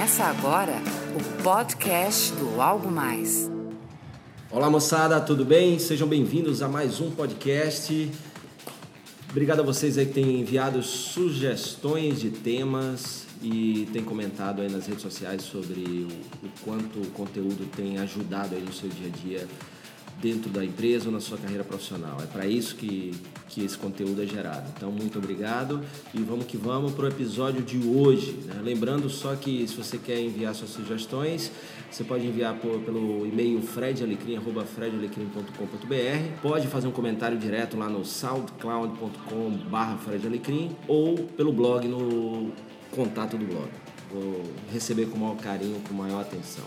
Começa agora o podcast do Algo Mais. Olá moçada, tudo bem? Sejam bem-vindos a mais um podcast. Obrigado a vocês aí que têm enviado sugestões de temas e têm comentado aí nas redes sociais sobre o, o quanto o conteúdo tem ajudado aí no seu dia a dia dentro da empresa ou na sua carreira profissional. É para isso que, que esse conteúdo é gerado. Então, muito obrigado e vamos que vamos para o episódio de hoje. Né? Lembrando só que se você quer enviar suas sugestões, você pode enviar por, pelo e-mail fredalecrim.com.br, pode fazer um comentário direto lá no soundcloud.com/fredalecrim ou pelo blog no contato do blog. Vou receber com o maior carinho, com maior atenção.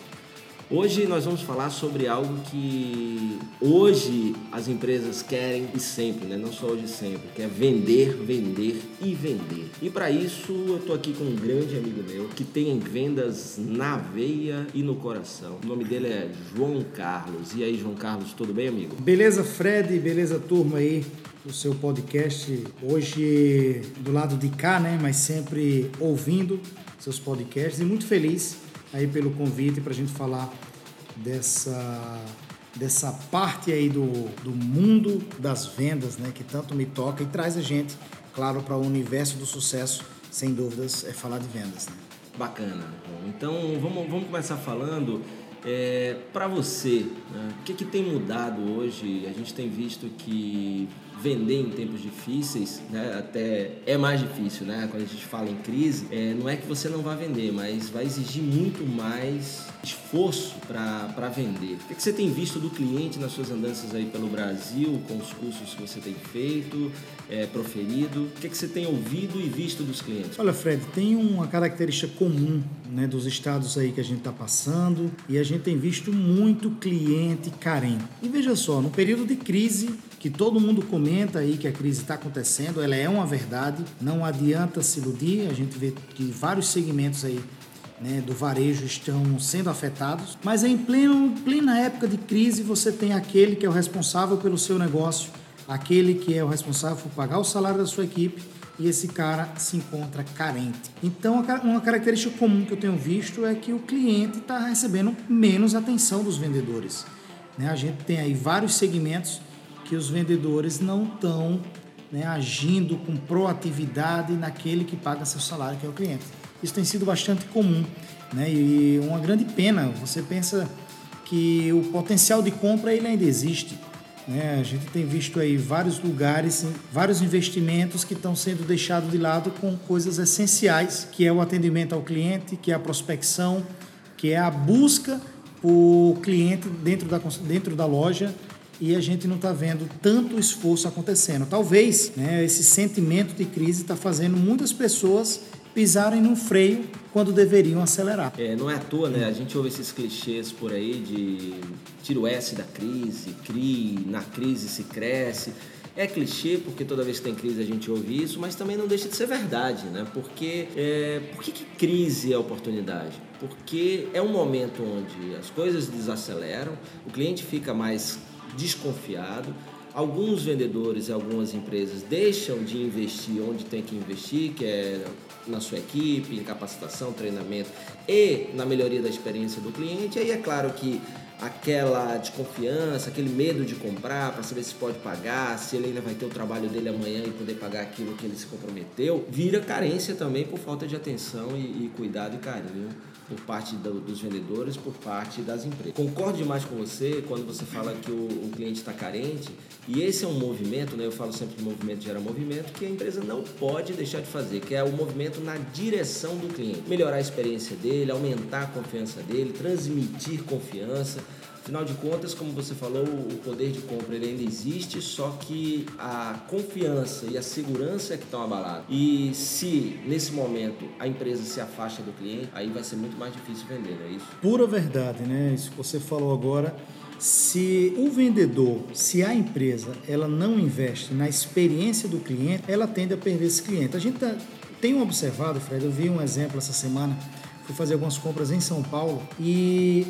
Hoje nós vamos falar sobre algo que hoje as empresas querem e sempre, né? não só hoje sempre, que é vender, vender e vender. E para isso eu estou aqui com um grande amigo meu que tem vendas na veia e no coração. O nome dele é João Carlos. E aí, João Carlos, tudo bem, amigo? Beleza, Fred? Beleza, turma aí? O seu podcast hoje do lado de cá, né? Mas sempre ouvindo seus podcasts e muito feliz aí pelo convite para a gente falar dessa, dessa parte aí do, do mundo das vendas, né, que tanto me toca e traz a gente, claro, para o universo do sucesso, sem dúvidas, é falar de vendas. Né? Bacana. Então vamos, vamos começar falando é, para você, né, o que, que tem mudado hoje? A gente tem visto que vender em tempos difíceis, né, até é mais difícil, né? Quando a gente fala em crise, é, não é que você não vai vender, mas vai exigir muito mais esforço para vender. O que, que você tem visto do cliente nas suas andanças aí pelo Brasil, com os cursos que você tem feito, é, proferido? O que, que você tem ouvido e visto dos clientes? Olha, Fred, tem uma característica comum né, dos estados aí que a gente está passando e a gente tem visto muito cliente carente. E veja só, no período de crise, que todo mundo comenta aí que a crise está acontecendo, ela é uma verdade, não adianta se iludir, a gente vê que vários segmentos aí né, do varejo estão sendo afetados, mas em pleno, plena época de crise você tem aquele que é o responsável pelo seu negócio, aquele que é o responsável por pagar o salário da sua equipe e esse cara se encontra carente. Então, uma característica comum que eu tenho visto é que o cliente está recebendo menos atenção dos vendedores. Né? A gente tem aí vários segmentos que os vendedores não estão né, agindo com proatividade naquele que paga seu salário, que é o cliente. Isso tem sido bastante comum né, e uma grande pena. Você pensa que o potencial de compra ele ainda existe. Né? A gente tem visto aí vários lugares, vários investimentos que estão sendo deixados de lado com coisas essenciais, que é o atendimento ao cliente, que é a prospecção, que é a busca por cliente dentro da, dentro da loja e a gente não está vendo tanto esforço acontecendo. Talvez né, esse sentimento de crise está fazendo muitas pessoas pisarem no freio quando deveriam acelerar. É, não é à toa, né? A gente ouve esses clichês por aí de tira o S da crise, crie, na crise se cresce. É clichê porque toda vez que tem crise a gente ouve isso, mas também não deixa de ser verdade, né? Porque é, por que, que crise é oportunidade? Porque é um momento onde as coisas desaceleram, o cliente fica mais desconfiado. Alguns vendedores e algumas empresas deixam de investir onde tem que investir, que é na sua equipe, em capacitação, treinamento e na melhoria da experiência do cliente. Aí é claro que aquela desconfiança, aquele medo de comprar para saber se pode pagar, se ele ainda vai ter o trabalho dele amanhã e poder pagar aquilo que ele se comprometeu, vira carência também por falta de atenção e, e cuidado e carinho por parte do, dos vendedores, por parte das empresas. Concordo demais com você quando você fala que o, o cliente está carente, e esse é um movimento, né, eu falo sempre que movimento gera movimento, que a empresa não pode deixar de fazer, que é o movimento na direção do cliente. Melhorar a experiência dele, aumentar a confiança dele, transmitir confiança, Afinal de contas, como você falou, o poder de compra ele ainda existe, só que a confiança e a segurança é que estão abaladas. E se nesse momento a empresa se afasta do cliente, aí vai ser muito mais difícil vender, não é isso? Pura verdade, né? Isso que você falou agora. Se o vendedor, se a empresa, ela não investe na experiência do cliente, ela tende a perder esse cliente. A gente tá, tem observado, Fred, eu vi um exemplo essa semana, fui fazer algumas compras em São Paulo e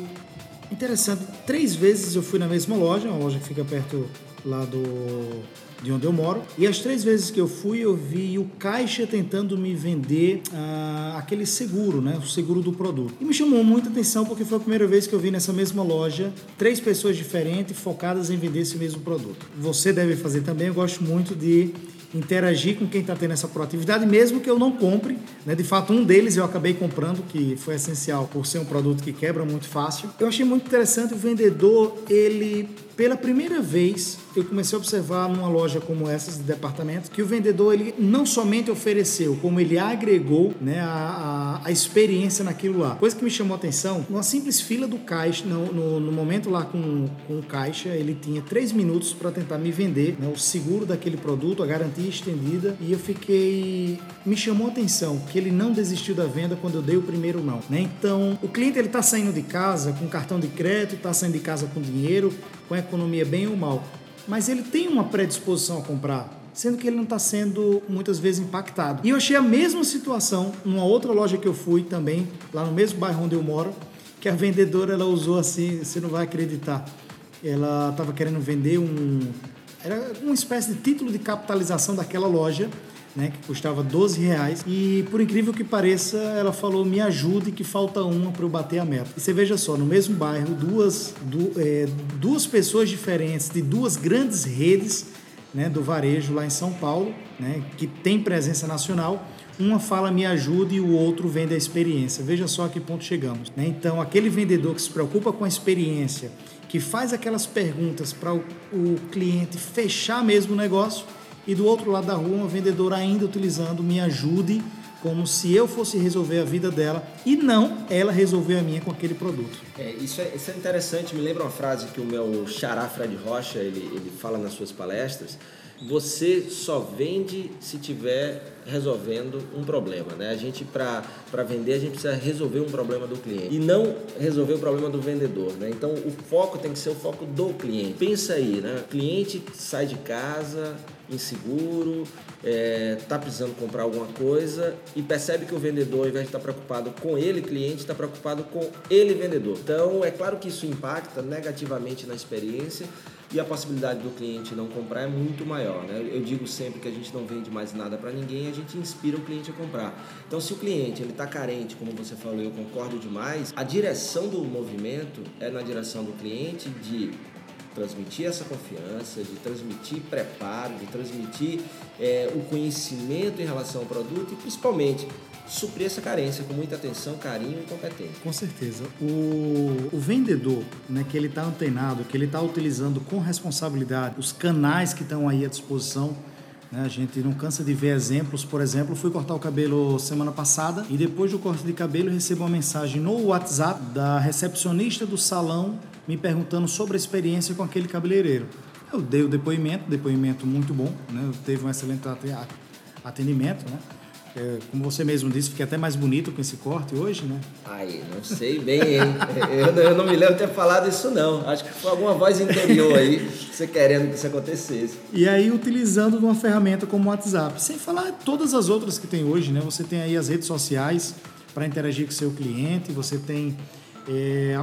Interessante. Três vezes eu fui na mesma loja, uma loja que fica perto lá do, de onde eu moro. E as três vezes que eu fui, eu vi o caixa tentando me vender ah, aquele seguro, né? O seguro do produto. E me chamou muita atenção porque foi a primeira vez que eu vi nessa mesma loja três pessoas diferentes focadas em vender esse mesmo produto. Você deve fazer também. Eu gosto muito de interagir com quem está tendo essa proatividade, mesmo que eu não compre. Né? De fato, um deles eu acabei comprando, que foi essencial por ser um produto que quebra muito fácil. Eu achei muito interessante o vendedor, ele pela primeira vez, eu comecei a observar numa loja como essa de departamentos que o vendedor ele não somente ofereceu, como ele agregou né, a, a, a experiência naquilo lá. Coisa que me chamou a atenção, numa simples fila do caixa, no, no, no momento lá com, com o caixa, ele tinha três minutos para tentar me vender né, o seguro daquele produto, a garantia estendida, e eu fiquei. Me chamou a atenção que ele não desistiu da venda quando eu dei o primeiro não. Né? Então, o cliente ele está saindo de casa com cartão de crédito, está saindo de casa com dinheiro, com a economia bem ou mal, mas ele tem uma predisposição a comprar, sendo que ele não está sendo muitas vezes impactado. E eu achei a mesma situação numa outra loja que eu fui também, lá no mesmo bairro onde eu moro, que a vendedora ela usou assim, você não vai acreditar. Ela estava querendo vender um era uma espécie de título de capitalização daquela loja né, que custava 12 reais. E por incrível que pareça, ela falou: me ajude, que falta uma para eu bater a meta. E você veja só, no mesmo bairro, duas, du, é, duas pessoas diferentes de duas grandes redes né, do varejo lá em São Paulo, né, que tem presença nacional. Uma fala me ajude e o outro vende a experiência. Veja só a que ponto chegamos. Né? Então, aquele vendedor que se preocupa com a experiência, que faz aquelas perguntas para o, o cliente fechar mesmo o negócio, e do outro lado da rua uma vendedora ainda utilizando me ajude como se eu fosse resolver a vida dela e não ela resolver a minha com aquele produto. É, isso, é, isso é interessante, me lembra uma frase que o meu xará Fred Rocha ele, ele fala nas suas palestras, você só vende se tiver resolvendo um problema, né? A gente para vender a gente precisa resolver um problema do cliente e não resolver o problema do vendedor, né? Então o foco tem que ser o foco do cliente. Pensa aí, né? O cliente sai de casa inseguro, é, tá precisando comprar alguma coisa e percebe que o vendedor, ao invés de estar tá preocupado com ele, cliente, está preocupado com ele, vendedor. Então é claro que isso impacta negativamente na experiência e a possibilidade do cliente não comprar é muito maior. Né? Eu digo sempre que a gente não vende mais nada para ninguém, a gente inspira o cliente a comprar. Então, se o cliente ele está carente, como você falou, eu concordo demais, a direção do movimento é na direção do cliente de transmitir essa confiança, de transmitir preparo, de transmitir é, o conhecimento em relação ao produto e principalmente suprir essa carência com muita atenção, carinho e competência. Com certeza. O, o vendedor, né, que ele está antenado, que ele está utilizando com responsabilidade os canais que estão aí à disposição, né, a gente não cansa de ver exemplos. Por exemplo, fui cortar o cabelo semana passada e depois do corte de cabelo recebo uma mensagem no WhatsApp da recepcionista do salão me perguntando sobre a experiência com aquele cabeleireiro. Eu dei o depoimento, depoimento muito bom, né? Teve um excelente atendimento, né? É, como você mesmo disse, fiquei até mais bonito com esse corte hoje, né? Ai, não sei bem, hein? eu, eu, não me lembro de ter falado isso, não. Acho que foi alguma voz interior aí, você querendo que isso acontecesse. E aí, utilizando uma ferramenta como o WhatsApp, sem falar todas as outras que tem hoje, né? Você tem aí as redes sociais para interagir com seu cliente, você tem é,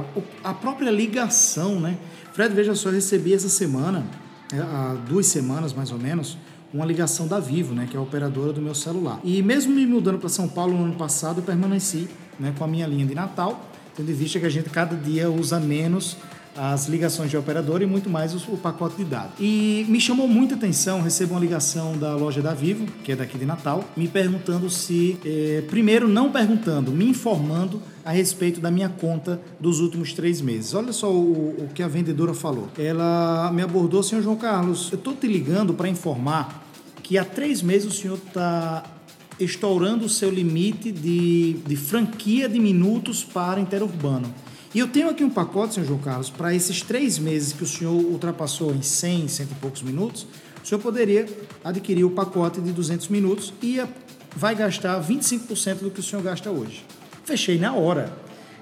a, a, própria ligação, né? Fred, veja só, eu recebi essa semana, é, há duas semanas mais ou menos, uma ligação da Vivo, né, que é a operadora do meu celular. E mesmo me mudando para São Paulo no ano passado, eu permaneci né, com a minha linha de Natal, tendo em vista que a gente cada dia usa menos as ligações de operador e muito mais o, pacote de dados. E me chamou muita atenção, recebo uma ligação da loja da Vivo, que é daqui de Natal, me perguntando se, eh, primeiro não perguntando, me informando a respeito da minha conta dos últimos três meses. Olha só o, o que a vendedora falou. Ela me abordou, senhor João Carlos, eu estou te ligando para informar que há três meses o senhor está estourando o seu limite de, de franquia de minutos para interurbano. E eu tenho aqui um pacote, senhor João Carlos, para esses três meses que o senhor ultrapassou em 100, cento e poucos minutos, o senhor poderia adquirir o pacote de 200 minutos e vai gastar 25% do que o senhor gasta hoje. Fechei na hora.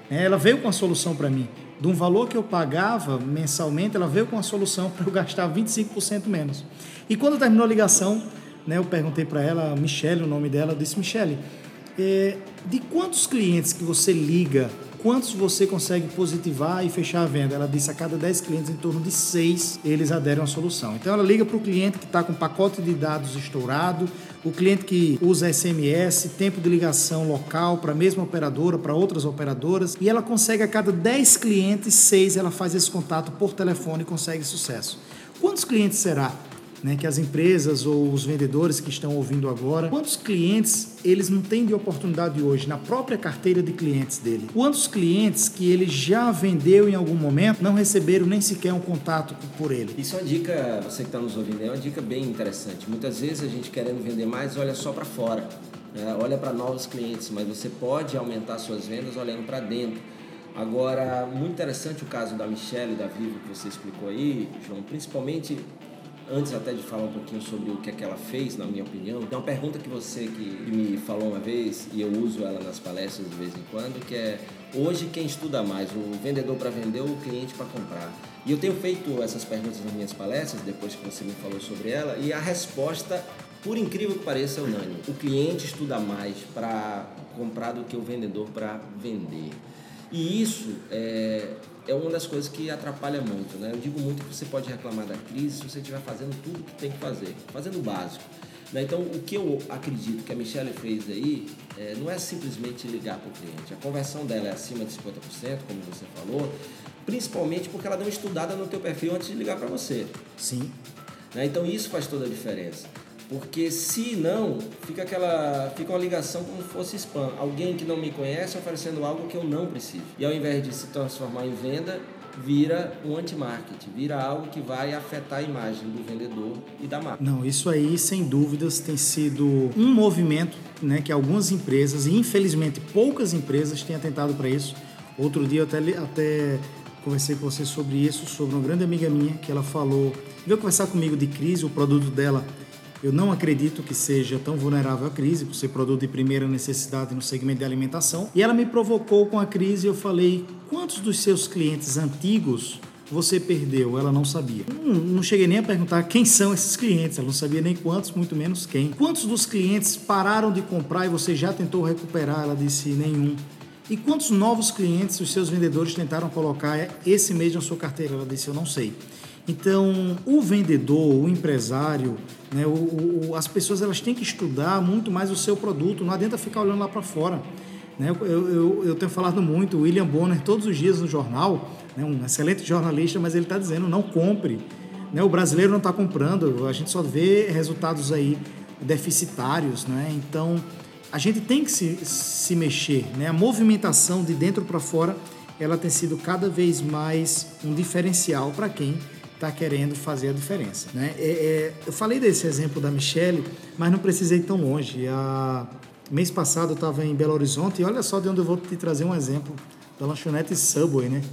É, ela veio com a solução para mim. De um valor que eu pagava mensalmente, ela veio com a solução para eu gastar 25% menos. E quando terminou a ligação, né, eu perguntei para ela, Michele, o nome dela, eu disse, Michele, é, de quantos clientes que você liga quantos você consegue positivar e fechar a venda? Ela disse a cada 10 clientes, em torno de 6 eles aderem à solução. Então ela liga para o cliente que está com pacote de dados estourado, o cliente que usa SMS, tempo de ligação local para a mesma operadora, para outras operadoras, e ela consegue a cada 10 clientes, 6 ela faz esse contato por telefone e consegue sucesso. Quantos clientes será? Né, que as empresas ou os vendedores que estão ouvindo agora, quantos clientes eles não têm de oportunidade hoje na própria carteira de clientes dele? Quantos clientes que ele já vendeu em algum momento não receberam nem sequer um contato por ele? Isso é uma dica, você que está nos ouvindo, é uma dica bem interessante. Muitas vezes a gente querendo vender mais olha só para fora, né? olha para novos clientes, mas você pode aumentar suas vendas olhando para dentro. Agora, muito interessante o caso da Michelle e da Vivo que você explicou aí, João, principalmente antes até de falar um pouquinho sobre o que é que ela fez, na minha opinião, tem uma pergunta que você que me falou uma vez e eu uso ela nas palestras de vez em quando, que é hoje quem estuda mais, o vendedor para vender ou o cliente para comprar? E eu tenho feito essas perguntas nas minhas palestras, depois que você me falou sobre ela, e a resposta, por incrível que pareça, é unânime. O cliente estuda mais para comprar do que o vendedor para vender. E isso é, é uma das coisas que atrapalha muito. Né? Eu digo muito que você pode reclamar da crise se você estiver fazendo tudo o que tem que fazer, fazendo o básico. Né? Então, o que eu acredito que a Michelle fez aí é, não é simplesmente ligar para o cliente. A conversão dela é acima de 50%, como você falou, principalmente porque ela deu uma estudada no teu perfil antes de ligar para você. Sim. Né? Então, isso faz toda a diferença. Porque se não, fica aquela, fica uma ligação como se fosse spam. Alguém que não me conhece oferecendo algo que eu não preciso. E ao invés de se transformar em venda, vira um anti-marketing, vira algo que vai afetar a imagem do vendedor e da marca. Não, isso aí, sem dúvidas, tem sido um movimento né, que algumas empresas, e infelizmente poucas empresas, têm atentado para isso. Outro dia eu até, até conversei com você sobre isso, sobre uma grande amiga minha, que ela falou, veio conversar comigo de crise, o produto dela eu não acredito que seja tão vulnerável à crise, por ser produto de primeira necessidade no segmento de alimentação. E ela me provocou com a crise eu falei: quantos dos seus clientes antigos você perdeu? Ela não sabia. Não, não, cheguei nem a perguntar quem são esses clientes, ela não sabia nem quantos, muito menos quem. Quantos dos clientes pararam de comprar e você já tentou recuperar? Ela disse: nenhum. E quantos novos clientes os seus vendedores tentaram colocar esse mês na sua carteira? Ela disse: eu não sei. Então, o vendedor, o empresário, né, o, o, as pessoas elas têm que estudar muito mais o seu produto, não adianta ficar olhando lá para fora. Né? Eu, eu, eu, tenho falado muito, o William Bonner, todos os dias no jornal, né, um excelente jornalista, mas ele está dizendo: não compre. Né? O brasileiro não está comprando, a gente só vê resultados aí deficitários. Né? Então, a gente tem que se, se mexer. Né? A movimentação de dentro para fora ela tem sido cada vez mais um diferencial para quem está querendo fazer a diferença. Né? É, é, eu falei desse exemplo da Michelle, mas não precisei ir tão longe. A, mês passado eu estava em Belo Horizonte e olha só de onde eu vou te trazer um exemplo da lanchonete Subway, né?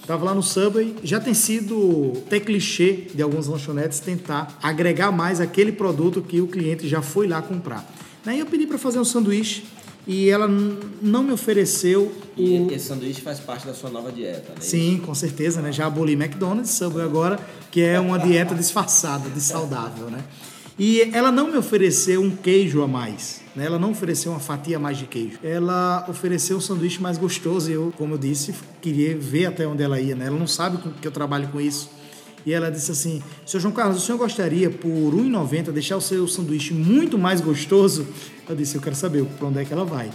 Estava lá no Subway, já tem sido até clichê de algumas lanchonetes tentar agregar mais aquele produto que o cliente já foi lá comprar. Daí eu pedi para fazer um sanduíche e ela não me ofereceu. E o... esse sanduíche faz parte da sua nova dieta, né? Sim, com certeza, né? Já aboli McDonald's, Subway agora, que é uma dieta disfarçada de saudável, né? E ela não me ofereceu um queijo a mais, né? Ela não ofereceu uma fatia a mais de queijo. Ela ofereceu um sanduíche mais gostoso e eu, como eu disse, queria ver até onde ela ia, né? Ela não sabe que eu trabalho com isso. E ela disse assim: Seu João Carlos, o senhor gostaria por R$ 1,90 deixar o seu sanduíche muito mais gostoso? Eu disse: Eu quero saber para onde é que ela vai.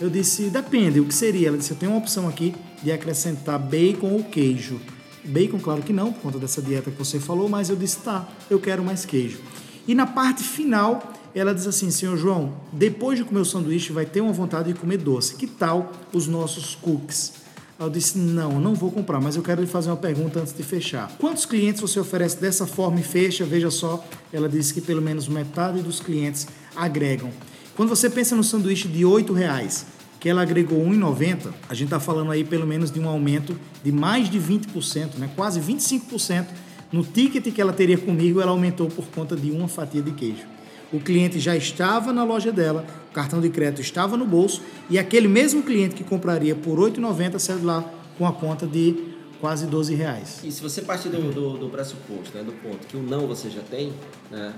Eu disse: Depende, o que seria? Ela disse: Eu tenho uma opção aqui de acrescentar bacon ou queijo. Bacon, claro que não, por conta dessa dieta que você falou, mas eu disse: Tá, eu quero mais queijo. E na parte final, ela diz assim: Senhor João, depois de comer o sanduíche, vai ter uma vontade de comer doce. Que tal os nossos cookies? Eu disse: Não, não vou comprar, mas eu quero lhe fazer uma pergunta antes de fechar. Quantos clientes você oferece dessa forma e fecha? Veja só, ela disse que pelo menos metade dos clientes agregam. Quando você pensa no sanduíche de R$ reais, que ela agregou 1,90, a gente está falando aí pelo menos de um aumento de mais de 20%, né? quase 25%. No ticket que ela teria comigo, ela aumentou por conta de uma fatia de queijo o cliente já estava na loja dela, o cartão de crédito estava no bolso e aquele mesmo cliente que compraria por R$ 8,90 saiu lá com a conta de quase 12 reais. E se você partir do, do, do pressuposto, né, do ponto que o não você já tem, né,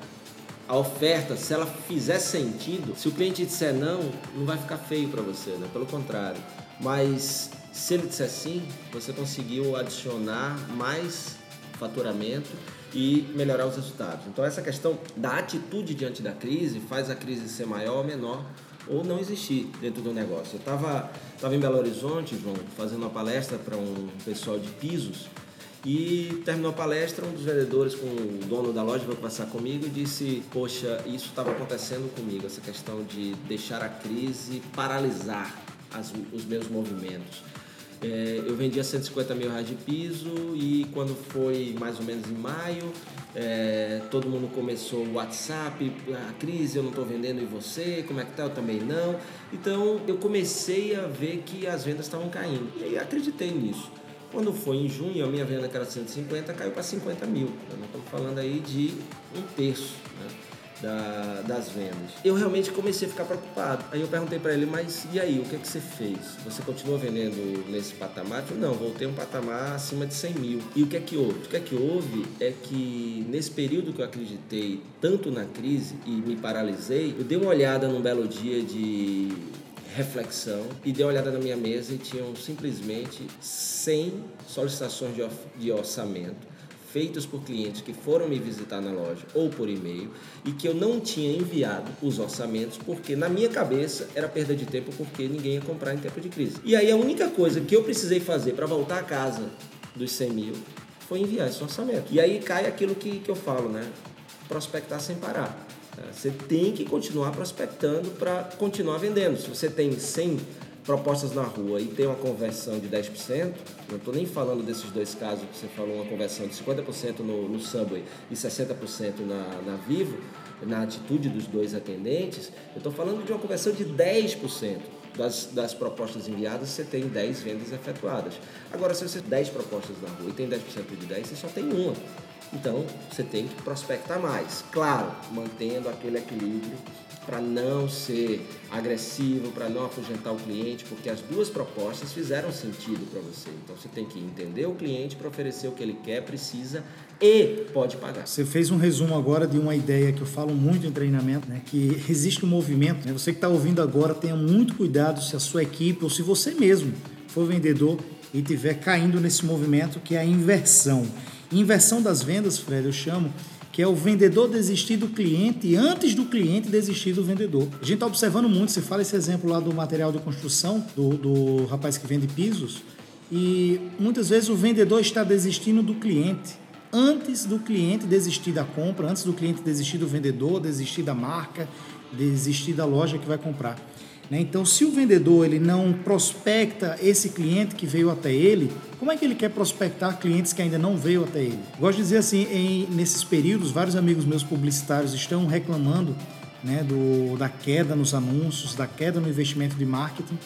a oferta, se ela fizer sentido, se o cliente disser não, não vai ficar feio para você, né? pelo contrário. Mas Se ele disser sim, você conseguiu adicionar mais faturamento e melhorar os resultados. Então essa questão da atitude diante da crise faz a crise ser maior ou menor ou não existir dentro do negócio. Eu estava tava em Belo Horizonte, João, fazendo uma palestra para um pessoal de pisos e terminou a palestra, um dos vendedores com o dono da loja veio conversar comigo e disse: Poxa, isso estava acontecendo comigo, essa questão de deixar a crise paralisar as, os meus movimentos. É, eu vendia 150 mil reais de piso e quando foi mais ou menos em maio, é, todo mundo começou o WhatsApp, a crise, eu não estou vendendo e você, como é que tá? Eu também não. Então eu comecei a ver que as vendas estavam caindo e aí acreditei nisso. Quando foi em junho, a minha venda que era 150 caiu para 50 mil. Nós estamos falando aí de um terço. Né? Da, das vendas. Eu realmente comecei a ficar preocupado. Aí eu perguntei para ele, mas e aí, o que é que você fez? Você continua vendendo nesse patamar? Eu, não, voltei um patamar acima de 100 mil. E o que é que houve? O que é que houve é que nesse período que eu acreditei tanto na crise e me paralisei, eu dei uma olhada num belo dia de reflexão e dei uma olhada na minha mesa e tinham simplesmente 100 solicitações de orçamento feitos por clientes que foram me visitar na loja ou por e-mail e que eu não tinha enviado os orçamentos porque na minha cabeça era perda de tempo porque ninguém ia comprar em tempo de crise. E aí a única coisa que eu precisei fazer para voltar a casa dos 100 mil foi enviar esse orçamento. E aí cai aquilo que, que eu falo, né? Prospectar sem parar. Você tem que continuar prospectando para continuar vendendo. Se você tem 100 propostas na rua e tem uma conversão de 10%, não estou nem falando desses dois casos que você falou, uma conversão de 50% no, no Subway e 60% na, na Vivo, na atitude dos dois atendentes, eu estou falando de uma conversão de 10%. Das, das propostas enviadas, você tem 10 vendas efetuadas. Agora, se você tem 10 propostas na rua e tem 10% de 10, você só tem uma. Então, você tem que prospectar mais. Claro, mantendo aquele equilíbrio para não ser agressivo, para não afugentar o cliente, porque as duas propostas fizeram sentido para você. Então você tem que entender o cliente para oferecer o que ele quer, precisa e pode pagar. Você fez um resumo agora de uma ideia que eu falo muito em treinamento, né? que existe um movimento. Né? Você que está ouvindo agora, tenha muito cuidado se a sua equipe ou se você mesmo for vendedor e estiver caindo nesse movimento que é a inversão. Inversão das vendas, Fred, eu chamo que é o vendedor desistir do cliente antes do cliente desistir do vendedor. A gente está observando muito, você fala esse exemplo lá do material de construção, do, do rapaz que vende pisos, e muitas vezes o vendedor está desistindo do cliente antes do cliente desistir da compra, antes do cliente desistir do vendedor, desistir da marca, desistir da loja que vai comprar. Né? Então, se o vendedor ele não prospecta esse cliente que veio até ele, como é que ele quer prospectar clientes que ainda não veio até ele? Gosto de dizer assim, em, nesses períodos, vários amigos meus publicitários estão reclamando né, do, da queda nos anúncios, da queda no investimento de marketing.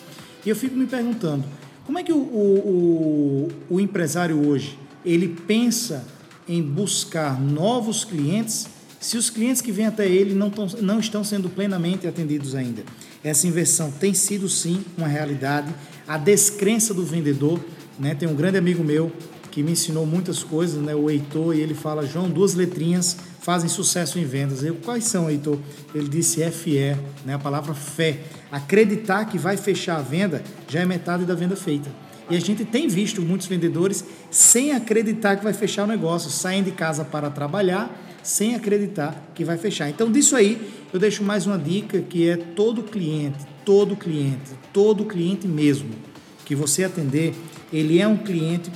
E eu fico me perguntando, como é que o, o, o, o empresário hoje ele pensa em buscar novos clientes se os clientes que vêm até ele não, tão, não estão sendo plenamente atendidos ainda. Essa inversão tem sido sim uma realidade. A descrença do vendedor, né? Tem um grande amigo meu que me ensinou muitas coisas, né? O Heitor, e ele fala: João, duas letrinhas fazem sucesso em vendas. Eu, quais são, Heitor? Ele disse FE, né? A palavra fé. Acreditar que vai fechar a venda já é metade da venda feita. E a gente tem visto muitos vendedores sem acreditar que vai fechar o negócio, saem de casa para trabalhar sem acreditar que vai fechar. Então, disso aí, eu deixo mais uma dica que é todo cliente, todo cliente, todo cliente mesmo que você atender, ele é um cliente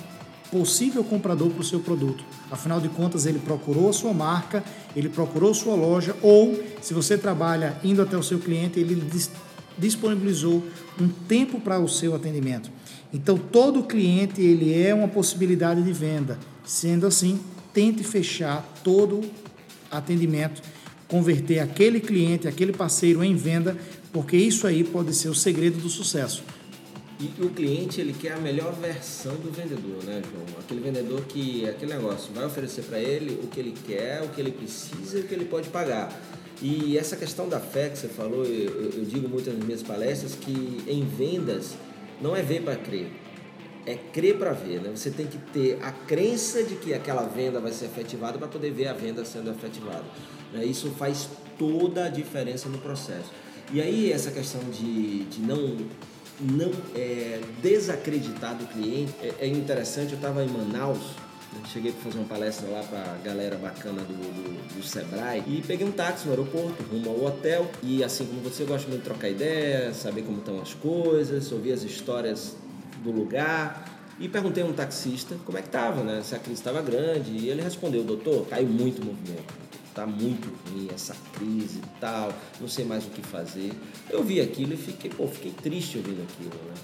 possível comprador para o seu produto. Afinal de contas, ele procurou a sua marca, ele procurou sua loja, ou se você trabalha indo até o seu cliente, ele disponibilizou um tempo para o seu atendimento. Então, todo cliente ele é uma possibilidade de venda. Sendo assim, tente fechar todo atendimento, converter aquele cliente, aquele parceiro em venda, porque isso aí pode ser o segredo do sucesso. E o cliente ele quer a melhor versão do vendedor, né, João? Aquele vendedor que aquele negócio vai oferecer para ele o que ele quer, o que ele precisa e o que ele pode pagar. E essa questão da fé que você falou, eu, eu digo muito nas minhas palestras que em vendas não é ver para crer é crer para ver, né? Você tem que ter a crença de que aquela venda vai ser efetivada para poder ver a venda sendo efetivada. Né? Isso faz toda a diferença no processo. E aí essa questão de, de não não é, desacreditar do cliente. É, é interessante, eu estava em Manaus, né, Cheguei para fazer uma palestra lá para a galera bacana do, do, do, Sebrae e peguei um táxi no aeroporto, rumo ao hotel. E assim como você, gosta muito de trocar ideia, saber como estão as coisas, ouvir as histórias do lugar. E perguntei a um taxista como é que estava, né? Se a crise estava grande. E ele respondeu, doutor, caiu muito o movimento. Tá muito ruim essa crise e tal, não sei mais o que fazer. Eu vi aquilo e fiquei, pô, fiquei triste ouvindo aquilo, né?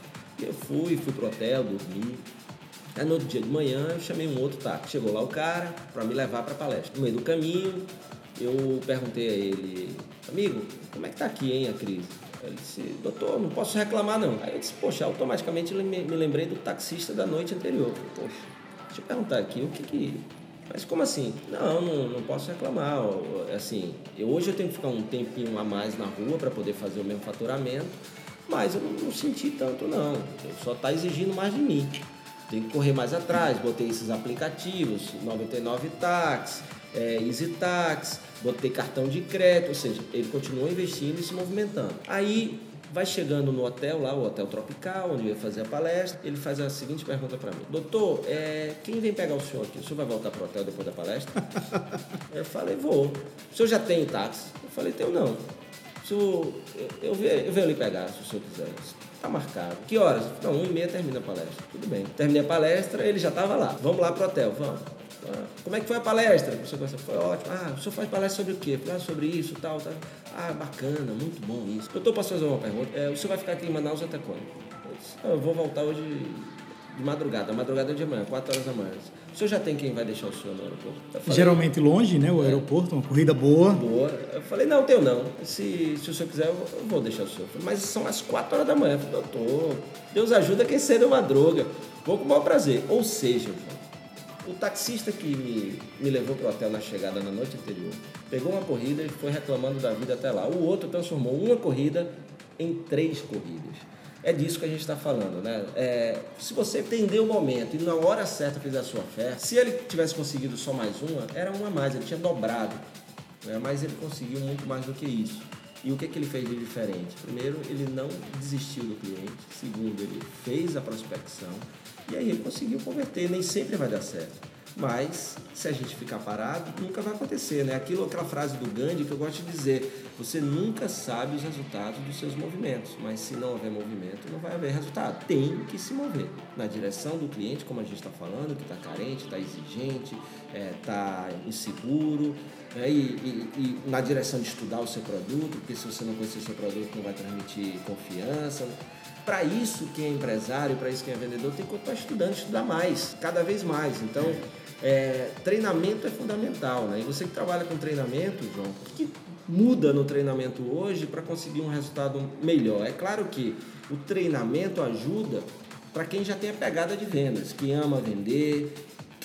E eu fui, fui pro hotel, dormi. Aí no outro dia de manhã eu chamei um outro táxi. Chegou lá o cara para me levar para palestra. No meio do caminho, eu perguntei a ele, amigo, como é que tá aqui, hein, a crise? Ele disse, doutor, não posso reclamar não. Aí eu disse, poxa, automaticamente me lembrei do taxista da noite anterior. Falei, poxa, deixa eu perguntar aqui, o que que... Mas como assim? Não, não, não posso reclamar. Assim, eu, hoje eu tenho que ficar um tempinho a mais na rua para poder fazer o mesmo faturamento, mas eu não, não senti tanto não. Eu só está exigindo mais de mim. Tem que correr mais atrás, botei esses aplicativos, 99 Tax, é, Easy Tax, botei cartão de crédito, ou seja, ele continua investindo e se movimentando. Aí vai chegando no hotel lá, o Hotel Tropical, onde eu ia fazer a palestra, ele faz a seguinte pergunta para mim: Doutor, é, quem vem pegar o senhor aqui? O senhor vai voltar para o hotel depois da palestra? eu falei: Vou. O senhor já tem táxi? Eu falei: Tenho não. Senhor, eu, eu, eu venho lhe pegar, se o senhor quiser. Tá marcado. Que horas? Não, um e meia termina a palestra. Tudo bem. Terminei a palestra, ele já estava lá. Vamos lá pro hotel, vamos. Ah, como é que foi a palestra? O professor foi ótimo. Ah, o senhor faz palestra sobre o quê? Ah, sobre isso, tal, tal. Ah, bacana, muito bom isso. Doutor, posso fazer uma pergunta? É, o senhor vai ficar aqui em Manaus até quando? Eu, disse, ah, eu vou voltar hoje de madrugada, madrugada de manhã, 4 horas da manhã. O senhor já tem quem vai deixar o senhor no aeroporto? Falei, Geralmente longe, né? O é, aeroporto, uma corrida boa. Boa. Eu falei, não, tenho não. Se, se o senhor quiser, eu vou deixar o senhor. Falei, mas são as 4 horas da manhã. Eu falei, doutor, Deus ajuda quem cedo uma droga. Vou com o maior prazer. Ou seja, o taxista que me, me levou para o hotel na chegada na noite anterior pegou uma corrida e foi reclamando da vida até lá. O outro transformou uma corrida em três corridas. É disso que a gente está falando, né? É, se você entender o momento e na hora certa fez a sua fé, se ele tivesse conseguido só mais uma, era uma a mais, ele tinha dobrado. Né? Mas ele conseguiu muito mais do que isso. E o que, que ele fez de diferente? Primeiro, ele não desistiu do cliente. Segundo, ele fez a prospecção. E aí ele conseguiu converter. Nem sempre vai dar certo. Mas se a gente ficar parado, nunca vai acontecer, né? Aquilo, aquela frase do Gandhi que eu gosto de dizer: você nunca sabe os resultados dos seus movimentos, mas se não houver movimento, não vai haver resultado. Tem que se mover na direção do cliente, como a gente está falando, que está carente, está exigente, está é, inseguro, é, e, e, e, na direção de estudar o seu produto, porque se você não conhecer o seu produto, não vai transmitir confiança. Para isso, quem é empresário, para isso, quem é vendedor, tem que continuar estudando, estudar mais, cada vez mais. Então, é, treinamento é fundamental, né? E você que trabalha com treinamento, João, o que muda no treinamento hoje para conseguir um resultado melhor? É claro que o treinamento ajuda para quem já tem a pegada de vendas, que ama vender,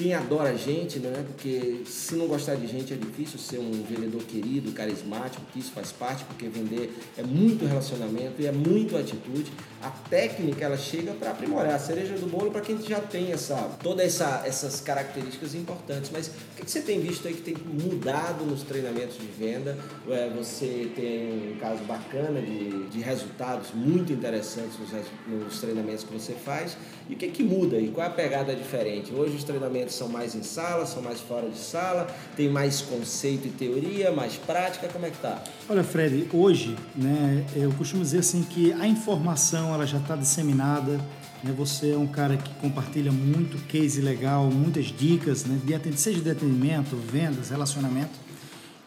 quem adora a gente, né? Porque se não gostar de gente é difícil ser um vendedor querido, carismático, que isso faz parte, porque vender é muito relacionamento e é muito atitude. A técnica ela chega para aprimorar a cereja do bolo para quem já tem essa todas essa, essas características importantes. Mas o que, você tem visto aí que tem mudado nos treinamentos de venda? É, você tem um caso bacana de, de resultados muito interessantes nos, nos treinamentos que você faz. E o que, que muda aí? Qual é a pegada diferente? Hoje os treinamentos são mais em sala, são mais fora de sala, tem mais conceito e teoria, mais prática, como é que tá? Olha, Fred, hoje, né, eu costumo dizer assim que a informação ela já está disseminada, né, você é um cara que compartilha muito case legal, muitas dicas, né, de, seja de atendimento, vendas, relacionamento.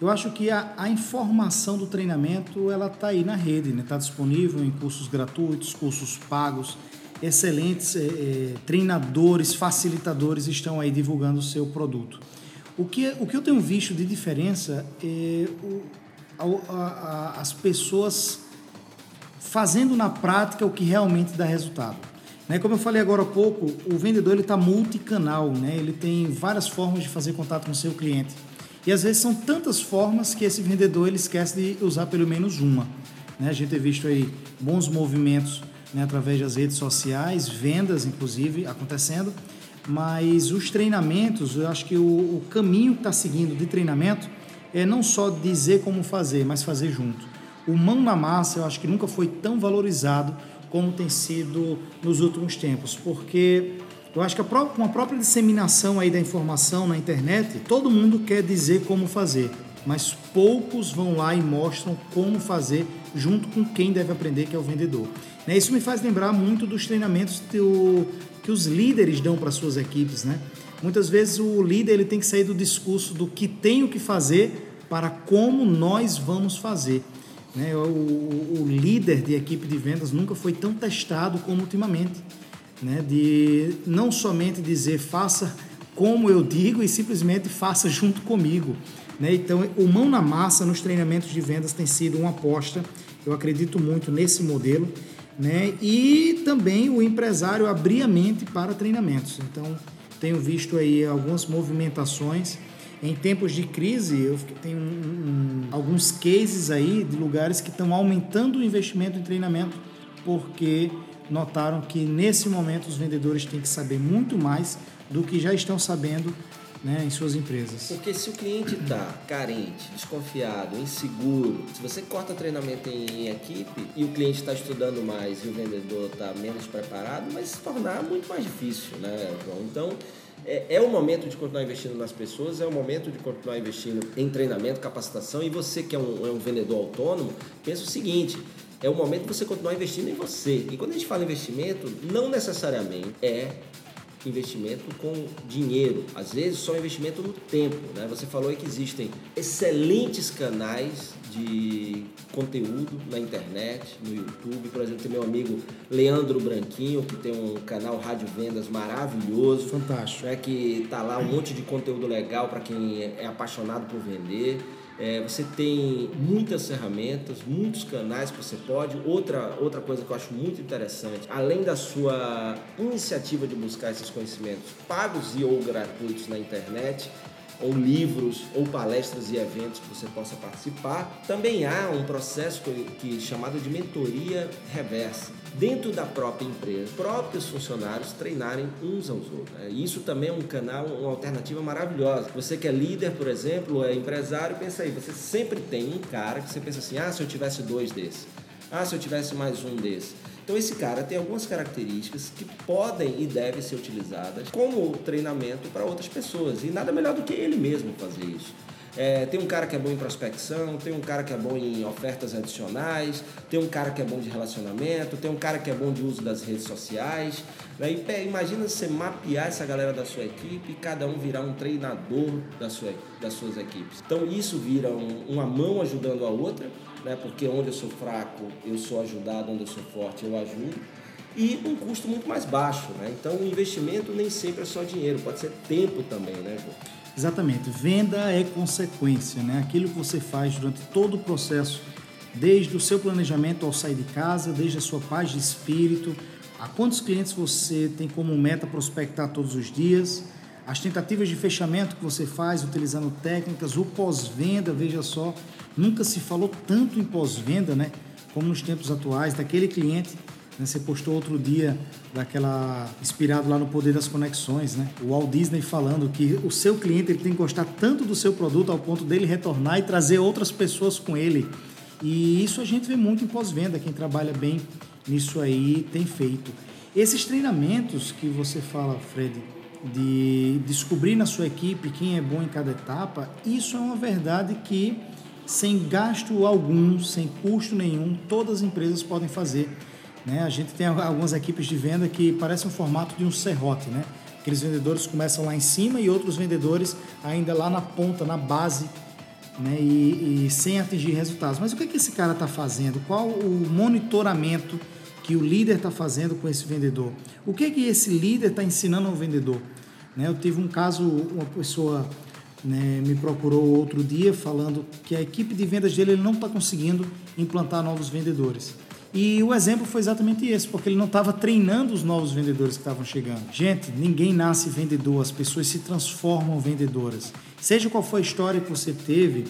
Eu acho que a, a informação do treinamento ela está aí na rede, está né? Tá disponível em cursos gratuitos, cursos pagos excelentes é, é, treinadores, facilitadores estão aí divulgando o seu produto. O que, o que eu tenho visto de diferença é o, a, a, as pessoas fazendo na prática o que realmente dá resultado. Né? Como eu falei agora há pouco, o vendedor está multicanal, né? ele tem várias formas de fazer contato com o seu cliente. E às vezes são tantas formas que esse vendedor ele esquece de usar pelo menos uma. Né? A gente tem visto aí bons movimentos né, através das redes sociais, vendas inclusive acontecendo, mas os treinamentos, eu acho que o, o caminho que está seguindo de treinamento é não só dizer como fazer, mas fazer junto. O mão na massa eu acho que nunca foi tão valorizado como tem sido nos últimos tempos, porque eu acho que a com a própria disseminação aí da informação na internet, todo mundo quer dizer como fazer, mas poucos vão lá e mostram como fazer junto com quem deve aprender, que é o vendedor. Né, isso me faz lembrar muito dos treinamentos que, o, que os líderes dão para suas equipes, né? Muitas vezes o líder ele tem que sair do discurso do que tem o que fazer para como nós vamos fazer. Né? O, o, líder de equipe de vendas nunca foi tão testado como ultimamente. Né? De não somente dizer faça como eu digo e simplesmente faça junto comigo. Né? Então, o mão na massa nos treinamentos de vendas tem sido uma aposta. Eu acredito muito nesse modelo. Né? E também o empresário abrir a mente para treinamentos. Então, tenho visto aí algumas movimentações em tempos de crise, eu tenho um, um, alguns cases aí de lugares que estão aumentando o investimento em treinamento porque notaram que nesse momento os vendedores têm que saber muito mais do que já estão sabendo né, em suas empresas. Porque se o cliente está carente, desconfiado, inseguro, se você corta treinamento em equipe e o cliente está estudando mais e o vendedor está menos preparado, vai se tornar muito mais difícil, né, João? Então, é, é, o momento de continuar investindo nas pessoas, é o momento de continuar investindo em treinamento, capacitação. E você que é um, é um vendedor autônomo, pensa o seguinte: é o momento de você continuar investindo em você. E quando a gente fala investimento, não necessariamente é investimento com dinheiro, às vezes só investimento no tempo. Né? Você falou aí que existem excelentes canais de conteúdo na internet, no YouTube. Por exemplo, tem meu amigo Leandro Branquinho, que tem um canal Rádio Vendas maravilhoso. Fantástico. Né? Que tá lá um monte de conteúdo legal para quem é apaixonado por vender. É, você tem muitas ferramentas, muitos canais que você pode. Outra, outra coisa que eu acho muito interessante, além da sua iniciativa de buscar esses conhecimentos pagos e ou gratuitos na internet, ou livros, ou palestras e eventos que você possa participar. Também há um processo que, que chamado de mentoria reversa dentro da própria empresa, próprios funcionários treinarem uns aos outros. Né? Isso também é um canal, uma alternativa maravilhosa. Você que é líder, por exemplo, é empresário, pensa aí, você sempre tem um cara que você pensa assim, ah, se eu tivesse dois desses, ah, se eu tivesse mais um desses. Então esse cara tem algumas características que podem e devem ser utilizadas como treinamento para outras pessoas. E nada melhor do que ele mesmo fazer isso. É, tem um cara que é bom em prospecção, tem um cara que é bom em ofertas adicionais, tem um cara que é bom de relacionamento, tem um cara que é bom de uso das redes sociais. Né? E, imagina você mapear essa galera da sua equipe e cada um virar um treinador da sua, das suas equipes. Então isso vira um, uma mão ajudando a outra, né? porque onde eu sou fraco eu sou ajudado, onde eu sou forte eu ajudo e um custo muito mais baixo. Né? Então, o investimento nem sempre é só dinheiro, pode ser tempo também, né, João? Exatamente. Venda é consequência, né? Aquilo que você faz durante todo o processo, desde o seu planejamento ao sair de casa, desde a sua paz de espírito, a quantos clientes você tem como meta prospectar todos os dias, as tentativas de fechamento que você faz utilizando técnicas, o pós-venda, veja só, nunca se falou tanto em pós-venda, né? Como nos tempos atuais, daquele cliente? Você postou outro dia daquela inspirado lá no poder das conexões, né? O Walt Disney falando que o seu cliente ele tem que gostar tanto do seu produto ao ponto dele retornar e trazer outras pessoas com ele. E isso a gente vê muito em pós-venda, quem trabalha bem nisso aí tem feito. Esses treinamentos que você fala, Fred, de descobrir na sua equipe quem é bom em cada etapa, isso é uma verdade que sem gasto algum, sem custo nenhum, todas as empresas podem fazer né? A gente tem algumas equipes de venda que parecem um formato de um serrote, né? Aqueles vendedores começam lá em cima e outros vendedores ainda lá na ponta, na base, né? E, e sem atingir resultados. Mas o que, é que esse cara está fazendo? Qual o monitoramento que o líder está fazendo com esse vendedor? O que, é que esse líder está ensinando ao vendedor? Né? Eu tive um caso, uma pessoa né, me procurou outro dia falando que a equipe de vendas dele ele não está conseguindo implantar novos vendedores. E o exemplo foi exatamente esse, porque ele não estava treinando os novos vendedores que estavam chegando. Gente, ninguém nasce vendedor, as pessoas se transformam vendedoras. Seja qual for a história que você teve,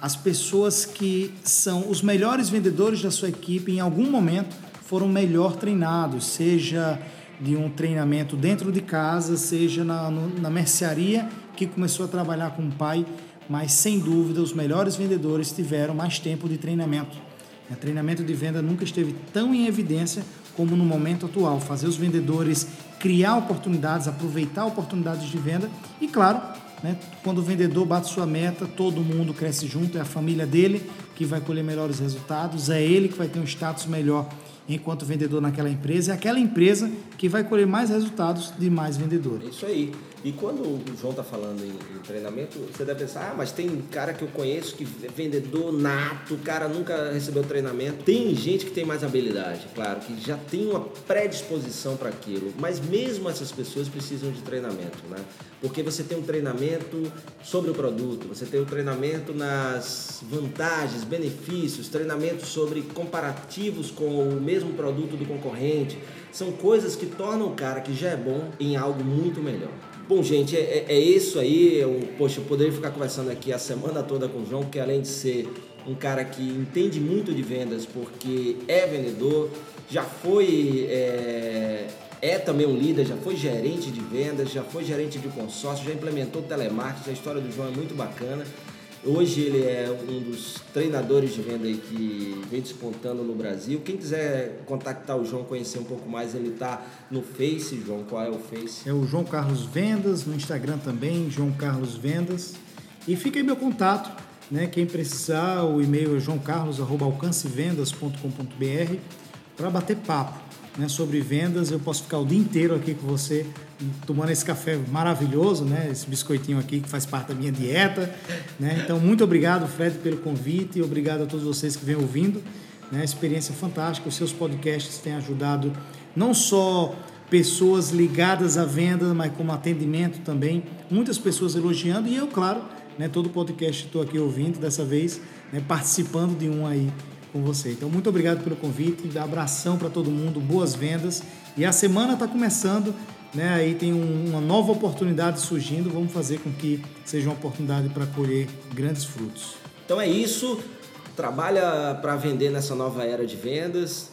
as pessoas que são os melhores vendedores da sua equipe em algum momento foram melhor treinados, seja de um treinamento dentro de casa, seja na, na mercearia que começou a trabalhar com o pai, mas sem dúvida os melhores vendedores tiveram mais tempo de treinamento. O treinamento de venda nunca esteve tão em evidência como no momento atual, fazer os vendedores criar oportunidades, aproveitar oportunidades de venda e, claro, né, quando o vendedor bate sua meta, todo mundo cresce junto, é a família dele que vai colher melhores resultados, é ele que vai ter um status melhor enquanto vendedor naquela empresa, é aquela empresa que vai colher mais resultados de mais vendedores. É isso aí. E quando o João está falando em, em, treinamento, você deve pensar, ah, mas tem cara que eu conheço que é vendedor nato, o cara nunca recebeu treinamento. Tem gente que tem mais habilidade, claro, que já tem uma predisposição para aquilo, mas mesmo essas pessoas precisam de treinamento, né? Porque você tem um treinamento sobre o produto, você tem um treinamento nas vantagens, benefícios, treinamento sobre comparativos com o mesmo produto do concorrente. São coisas que tornam o cara que já é bom em algo muito melhor. Bom, gente, é, é, é isso aí. Eu, poxa, eu poderia ficar conversando aqui a semana toda com o João, porque além de ser um cara que entende muito de vendas, porque é vendedor, já foi. É, é também um líder, já foi gerente de vendas, já foi gerente de consórcio, já implementou telemarketing. A história do João é muito bacana. Hoje ele é um dos treinadores de venda aí que vem despontando no Brasil. Quem quiser contactar o João, conhecer um pouco mais, ele está no Face, João. Qual é o Face? É o João Carlos Vendas, no Instagram também, João Carlos Vendas. E fica aí meu contato, né? Quem precisar, o e-mail é joãocarlos.alcancevendas.com.br para bater papo né, sobre vendas. Eu posso ficar o dia inteiro aqui com você tomando esse café maravilhoso, né? Esse biscoitinho aqui que faz parte da minha dieta, né? Então, muito obrigado, Fred, pelo convite e obrigado a todos vocês que vêm ouvindo, né? Experiência fantástica. Os seus podcasts têm ajudado não só pessoas ligadas à venda, mas como atendimento também. Muitas pessoas elogiando e eu, claro, né? Todo podcast estou aqui ouvindo dessa vez, né? Participando de um aí com você. Então, muito obrigado pelo convite, abração para todo mundo, boas vendas. E a semana está começando, né? Aí tem um, uma nova oportunidade surgindo. Vamos fazer com que seja uma oportunidade para colher grandes frutos. Então é isso. Trabalha para vender nessa nova era de vendas.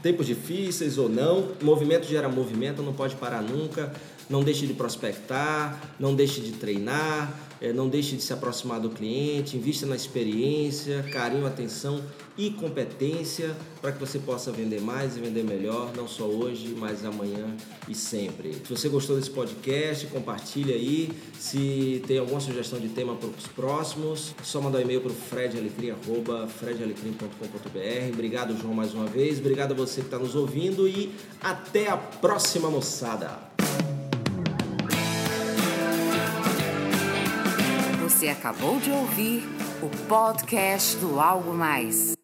Tempos difíceis ou não, movimento gera movimento, não pode parar nunca. Não deixe de prospectar, não deixe de treinar, é, não deixe de se aproximar do cliente, invista na experiência, carinho, atenção e competência para que você possa vender mais e vender melhor, não só hoje, mas amanhã e sempre. Se você gostou desse podcast, compartilhe aí. Se tem alguma sugestão de tema para os próximos, é só mandar um e-mail para o fredalecrim.com.br. Obrigado, João, mais uma vez. Obrigado a você que está nos ouvindo e até a próxima, moçada! Você acabou de ouvir o podcast do Algo Mais.